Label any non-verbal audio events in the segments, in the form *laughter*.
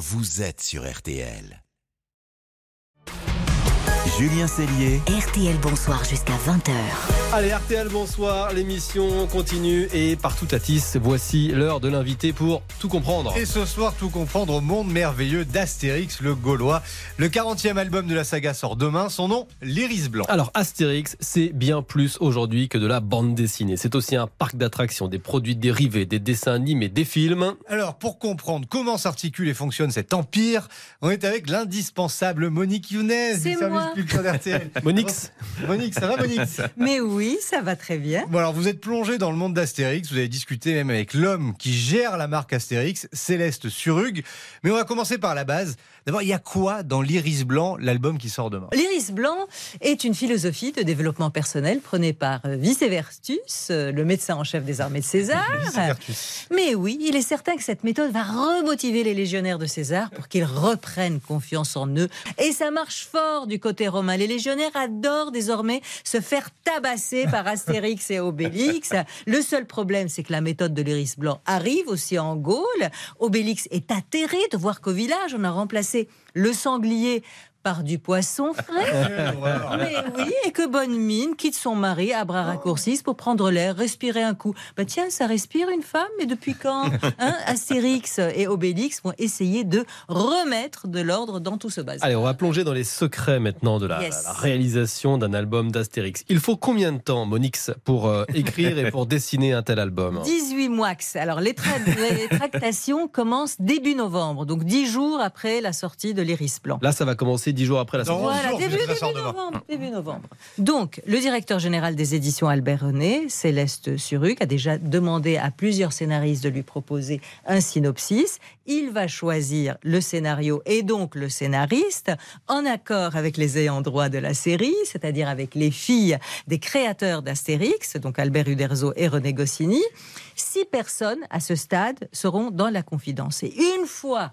vous êtes sur RTL. Julien Cellier. RTL Bonsoir jusqu'à 20h. Allez, RTL, bonsoir. L'émission continue et partout à Tis, voici l'heure de l'invité pour tout comprendre. Et ce soir, tout comprendre au monde merveilleux d'Astérix le Gaulois. Le 40e album de la saga sort demain. Son nom, l'Iris Blanc. Alors, Astérix, c'est bien plus aujourd'hui que de la bande dessinée. C'est aussi un parc d'attractions, des produits dérivés, des dessins animés, des films. Alors, pour comprendre comment s'articule et fonctionne cet empire, on est avec l'indispensable Monique Younes du service. Culture d'RTL. *laughs* Monix Monique, ça va Monique Mais oui, ça va très bien. Bon alors vous êtes plongé dans le monde d'Astérix, vous avez discuté même avec l'homme qui gère la marque Astérix, Céleste Surug. Mais on va commencer par la base. D'abord, il y a quoi dans l'Iris Blanc, l'album qui sort demain? L'iris blanc est une philosophie de développement personnel prônée par euh, Vicevertus, euh, le médecin en chef des armées de César. *laughs* Mais oui, il est certain que cette méthode va remotiver les légionnaires de César pour qu'ils reprennent confiance en eux. Et ça marche fort du côté romain. Les légionnaires adorent désormais se faire tabasser par Astérix et Obélix. Le seul problème, c'est que la méthode de l'iris blanc arrive aussi en Gaule. Obélix est atterré de voir qu'au village, on a remplacé le sanglier par du poisson *laughs* frais. Mais oui, et que bonne mine quitte son mari à bras raccourcis pour prendre l'air, respirer un coup. Bah tiens, ça respire une femme, mais depuis quand *laughs* hein? Astérix et Obélix vont essayer de remettre de l'ordre dans tout ce bazar. Allez, on va plonger dans les secrets maintenant de la, Yes. la réalisation d'un album d'Astérix. Il faut combien de temps, Monix, pour euh, écrire et pour *laughs* dessiner un tel album? 18 mois. Alors, les, tra- les tractations commencent début novembre, donc 10 jours après la sortie de l'Iris Blanc. Là, ça va commencer dix jours après la sortie. Voilà, jours, début, début sort demain. novembre, début novembre. Donc, le directeur général des éditions Albert René, Céleste Suruc, a déjà demandé à plusieurs scénaristes de lui proposer un synopsis. Il va choisir le scénario et donc le scénariste en accord avec les ayants droit de la série, c'est-à-dire avec les filles des créateurs d'Astérix, donc Albert Uderzo et René Goscinny. Six personnes à ce stade seront dans la confidence. Et une fois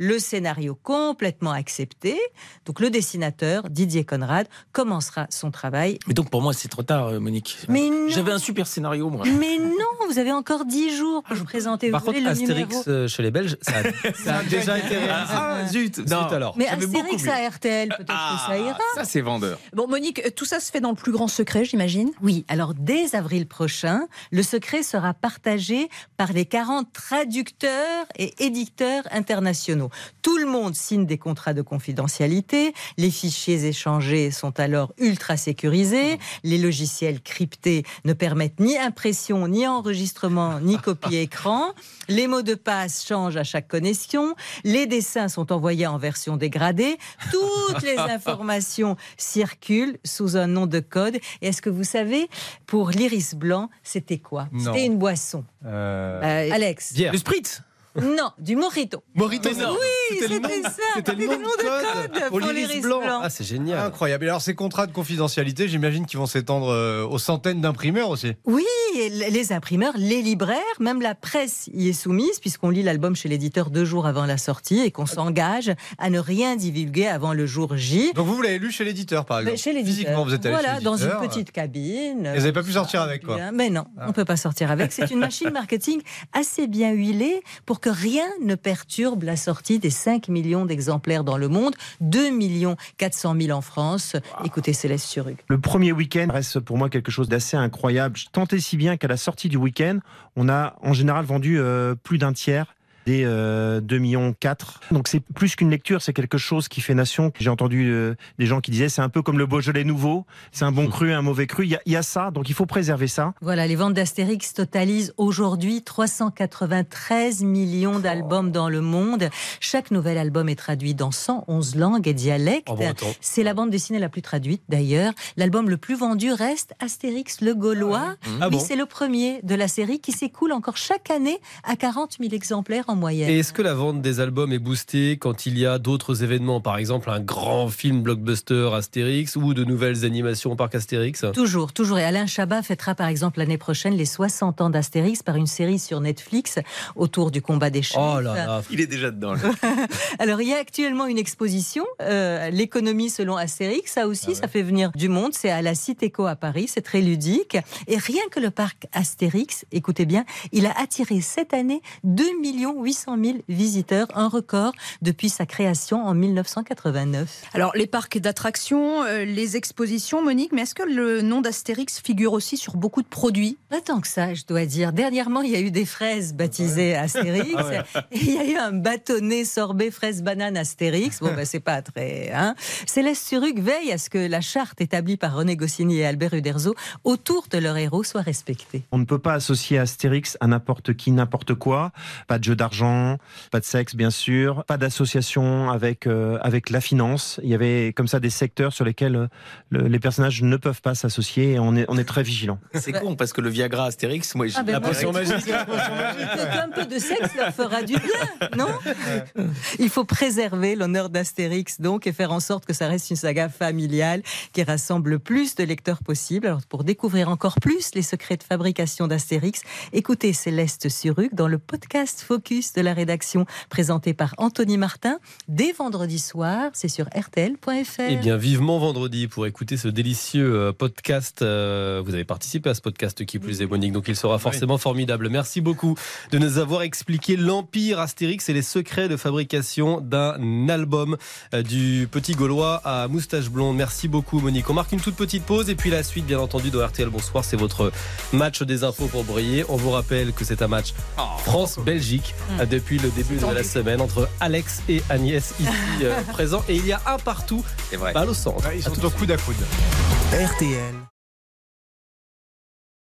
le scénario complètement accepté, donc le dessinateur, Didier Conrad, commencera son travail. Mais donc pour moi c'est trop tard, euh, Monique. Mais. J'avais un super scénario moi. Mais non, vous avez encore dix jours pour présenter Par vous contre, Astérix numéro. euh, chez les Belges, ça a, *laughs* ça a déjà été réalisé. Ah, zut, Zut, non. alors. Mais Astérix à RTL, peut-être que ça ira. ça c'est vendeur. Bon, Monique, tout ça se fait dans le plus grand secret, j'imagine Oui, alors dès avril prochain, le secret sera partagé par les 40 traducteurs et éditeurs internationaux. Tout le monde signe des contrats de confidentialité, les fichiers échangés sont alors ultra sécurisés, les logiciels cryptés ne permettent ni impression, ni enregistrement, ni *laughs* copie écran, les mots de passe changent à chaque connexion, les dessins sont envoyés en version dégradée, toutes les *laughs* informations circulent sous un nom de code. Et est-ce que vous savez, pour l'iris blanc, c'était quoi? C'était une boisson. Euh, Euh, Alex Bière. Le spritz Non, du mojito. Morito, non. Oui, C'était le nom- c'était ça. C'était le nom de code pour l'iris blanc. Ah, c'est génial. Incroyable. Et Alors ces contrats de confidentialité, j'imagine qu'ils vont s'étendre euh, aux centaines d'imprimeurs aussi. Oui, les imprimeurs, les libraires, même la presse y est soumise, puisqu'on lit l'album chez l'éditeur deux jours avant la sortie et qu'on s'engage à ne rien divulguer avant le jour J. Donc vous, vous l'avez lu chez l'éditeur par exemple Mais Chez l'éditeur. Physiquement, vous êtes allé Voilà, chez dans une petite cabine. Et vous n'avez pas pu sortir avec quoi Mais non, on ne peut pas sortir avec. C'est une machine marketing assez bien huilée pour que rien ne perturbe la sortie des 5 millions d'exemplaires dans le monde, 2 millions 400 000 en France. Écoutez Céleste Surug. Le premier week-end reste pour moi quelque chose d'assez incroyable. Tant et si bien qu'à la sortie du week-end, on a en général vendu euh, plus d'un tiers des euh, 2 millions 4. Donc c'est plus qu'une lecture, c'est quelque chose qui fait nation. J'ai entendu euh, des gens qui disaient c'est un peu comme le Beaujolais nouveau, c'est un bon cru, un mauvais cru. Il y, a, il y a ça, donc il faut préserver ça. Voilà, les ventes d'Astérix totalisent aujourd'hui 393 millions d'albums dans le monde. Chaque nouvel album est traduit dans 111 langues et dialectes. Breton. C'est la bande dessinée la plus traduite d'ailleurs. L'album le plus vendu reste Astérix le Gaulois. Ah oui, bon c'est le premier de la série qui s'écoule encore chaque année à 40 000 exemplaires en moyenne. Et est-ce que la vente des albums est boostée quand il y a d'autres événements, par exemple un grand film blockbuster Astérix ou de nouvelles animations au parc Astérix? Toujours, toujours. Et Alain Chabat fêtera par exemple l'année prochaine les 60 ans d'Astérix par une série sur Netflix autour du combat des chefs. Oh là là, Il est déjà dedans. là. *laughs* Alors, il y a actuellement une exposition, euh, l'économie selon Astérix. Ça aussi, ça fait venir du monde. C'est à la Citéco à Paris. C'est très ludique. Et rien que le parc Astérix, écoutez bien, il a attiré cette année 2 millions 800 000 visiteurs, un record depuis sa création en 1989. Alors, les parcs d'attractions, euh, les expositions, Monique, mais est-ce que le nom d'Astérix figure aussi sur beaucoup de produits? Pas tant que ça, je dois dire. Dernièrement, il y a eu des fraises baptisées Astérix. Et il y a eu un bâtonnet sorbet fraise banane Astérix. Bon, ben, c'est pas très. Hein. Céleste Suruc veille à ce que la charte établie par René Goscinny et Albert Uderzo autour de leur héros soit respectée. On ne peut pas associer Astérix à n'importe qui, n'importe quoi. Pas de jeu d'argent, pas de sexe, bien sûr, pas d'association avec, euh, avec la finance. Il y avait comme ça des secteurs sur lesquels euh, le- les personnages ne peuvent pas s'associer et on est, on est très vigilant. C'est con parce que le Viagra Astérix, moi, j'ai Ah ben, La potion magique. *laughs* que- qu'un peu de sexe leur fera du bien, non? Il faut préserver l'honneur d'Astérix donc et faire en sorte que ça reste une saga familiale qui rassemble le plus de lecteurs possible. Alors pour découvrir encore plus les secrets de fabrication d'Astérix, écoutez Céleste Suruc dans le podcast Focus de la rédaction présenté par Anthony Martin dès vendredi soir. C'est sur rtl.fr. Eh bien, vivement vendredi pour écouter ce délicieux euh, podcast. Euh, Vous avez participé à ce podcast qui plus est, Monique, donc il sera forcément formidable. Merci beaucoup de nous avoir expliqué l'empire Astérix et les secrets de fabrication d'un album euh, du petit Gaulois à moustache blonde. Merci beaucoup, Monique. On marque une toute petite pause et puis la suite, bien entendu, de RTL Bonsoir. C'est votre match des infos pour briller. On vous rappelle que c'est un match France-Belgique euh, depuis le début de la semaine entre Alex et Agnès ici euh, *laughs* présents. Et il y a un partout, C'est vrai. balle au centre. Ils sont au coude à coude. RTL.